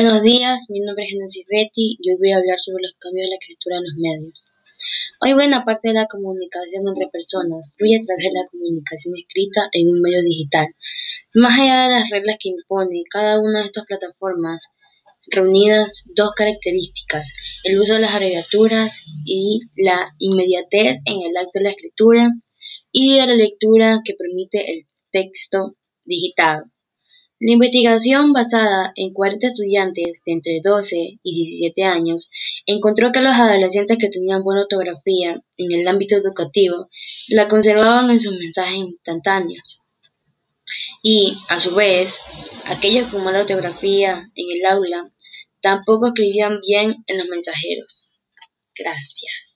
Buenos días, mi nombre es Genesis Betty y hoy voy a hablar sobre los cambios de la escritura en los medios. Hoy buena parte de la comunicación entre personas fluye a través de la comunicación escrita en un medio digital. Más allá de las reglas que impone cada una de estas plataformas, reunidas dos características, el uso de las abreviaturas y la inmediatez en el acto de la escritura y de la lectura que permite el texto digitado. La investigación, basada en 40 estudiantes de entre 12 y 17 años, encontró que los adolescentes que tenían buena ortografía en el ámbito educativo la conservaban en sus mensajes instantáneos. Y, a su vez, aquellos con mala ortografía en el aula tampoco escribían bien en los mensajeros. Gracias.